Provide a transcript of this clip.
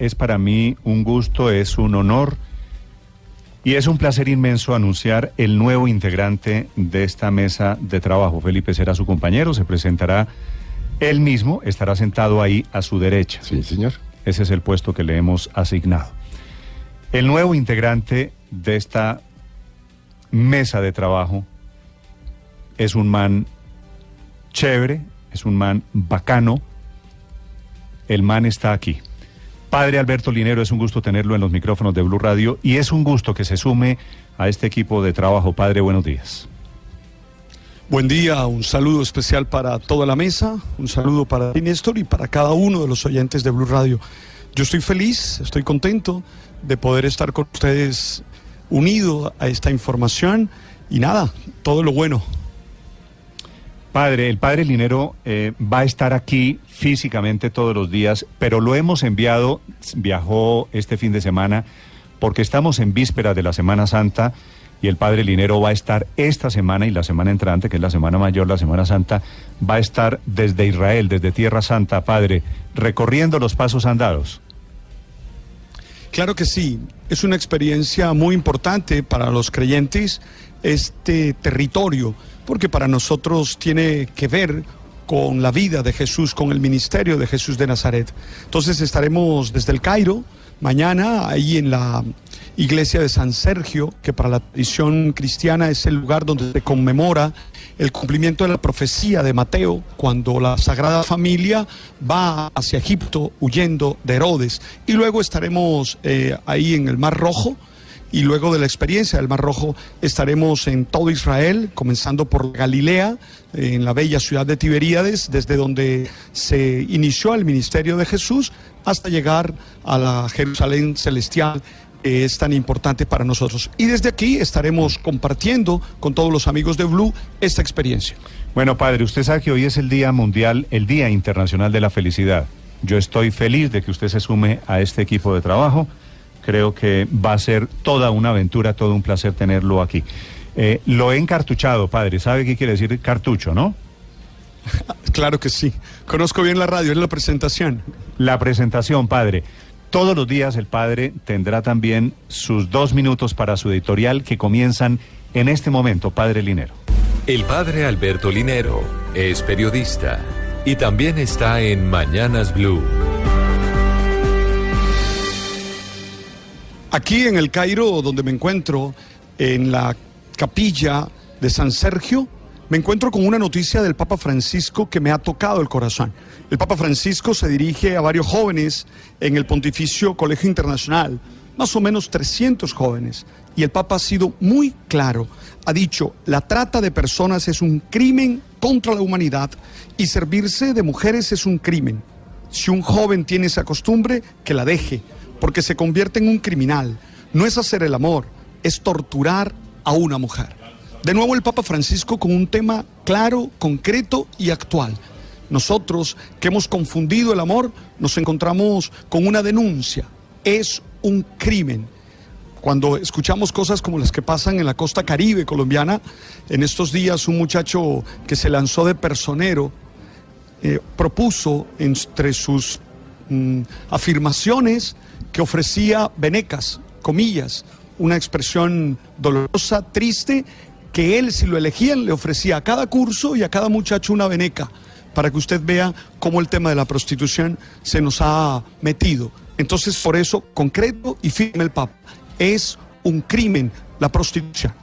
Es para mí un gusto, es un honor y es un placer inmenso anunciar el nuevo integrante de esta mesa de trabajo. Felipe será su compañero, se presentará él mismo, estará sentado ahí a su derecha. Sí, señor. Ese es el puesto que le hemos asignado. El nuevo integrante de esta mesa de trabajo es un man chévere, es un man bacano. El man está aquí. Padre Alberto Linero, es un gusto tenerlo en los micrófonos de Blue Radio y es un gusto que se sume a este equipo de trabajo. Padre, buenos días. Buen día, un saludo especial para toda la mesa, un saludo para ti, Néstor, y para cada uno de los oyentes de Blue Radio. Yo estoy feliz, estoy contento de poder estar con ustedes unido a esta información y nada, todo lo bueno. Padre, el padre Linero eh, va a estar aquí físicamente todos los días, pero lo hemos enviado, viajó este fin de semana, porque estamos en víspera de la Semana Santa y el padre Linero va a estar esta semana y la semana entrante, que es la Semana Mayor, la Semana Santa, va a estar desde Israel, desde Tierra Santa, Padre, recorriendo los pasos andados. Claro que sí, es una experiencia muy importante para los creyentes este territorio porque para nosotros tiene que ver con la vida de Jesús, con el ministerio de Jesús de Nazaret. Entonces estaremos desde el Cairo, mañana, ahí en la iglesia de San Sergio, que para la tradición cristiana es el lugar donde se conmemora el cumplimiento de la profecía de Mateo, cuando la Sagrada Familia va hacia Egipto huyendo de Herodes. Y luego estaremos eh, ahí en el Mar Rojo, y luego de la experiencia del Mar Rojo estaremos en todo Israel, comenzando por Galilea, en la bella ciudad de Tiberíades, desde donde se inició el ministerio de Jesús, hasta llegar a la Jerusalén celestial que es tan importante para nosotros. Y desde aquí estaremos compartiendo con todos los amigos de Blue esta experiencia. Bueno, padre, usted sabe que hoy es el Día Mundial, el Día Internacional de la Felicidad. Yo estoy feliz de que usted se sume a este equipo de trabajo creo que va a ser toda una aventura, todo un placer tenerlo aquí. Eh, lo he encartuchado, padre. ¿Sabe qué quiere decir cartucho, no? Claro que sí. Conozco bien la radio, es la presentación. La presentación, padre. Todos los días el padre tendrá también sus dos minutos para su editorial que comienzan en este momento, padre Linero. El padre Alberto Linero es periodista y también está en Mañanas Blue. Aquí en el Cairo, donde me encuentro, en la capilla de San Sergio, me encuentro con una noticia del Papa Francisco que me ha tocado el corazón. El Papa Francisco se dirige a varios jóvenes en el Pontificio Colegio Internacional, más o menos 300 jóvenes, y el Papa ha sido muy claro. Ha dicho, la trata de personas es un crimen contra la humanidad y servirse de mujeres es un crimen. Si un joven tiene esa costumbre, que la deje porque se convierte en un criminal. No es hacer el amor, es torturar a una mujer. De nuevo el Papa Francisco con un tema claro, concreto y actual. Nosotros que hemos confundido el amor, nos encontramos con una denuncia. Es un crimen. Cuando escuchamos cosas como las que pasan en la costa caribe colombiana, en estos días un muchacho que se lanzó de personero eh, propuso entre sus mm, afirmaciones que ofrecía venecas, comillas, una expresión dolorosa, triste, que él, si lo elegían, le ofrecía a cada curso y a cada muchacho una veneca, para que usted vea cómo el tema de la prostitución se nos ha metido. Entonces, por eso, concreto y firme el Papa, es un crimen la prostitución.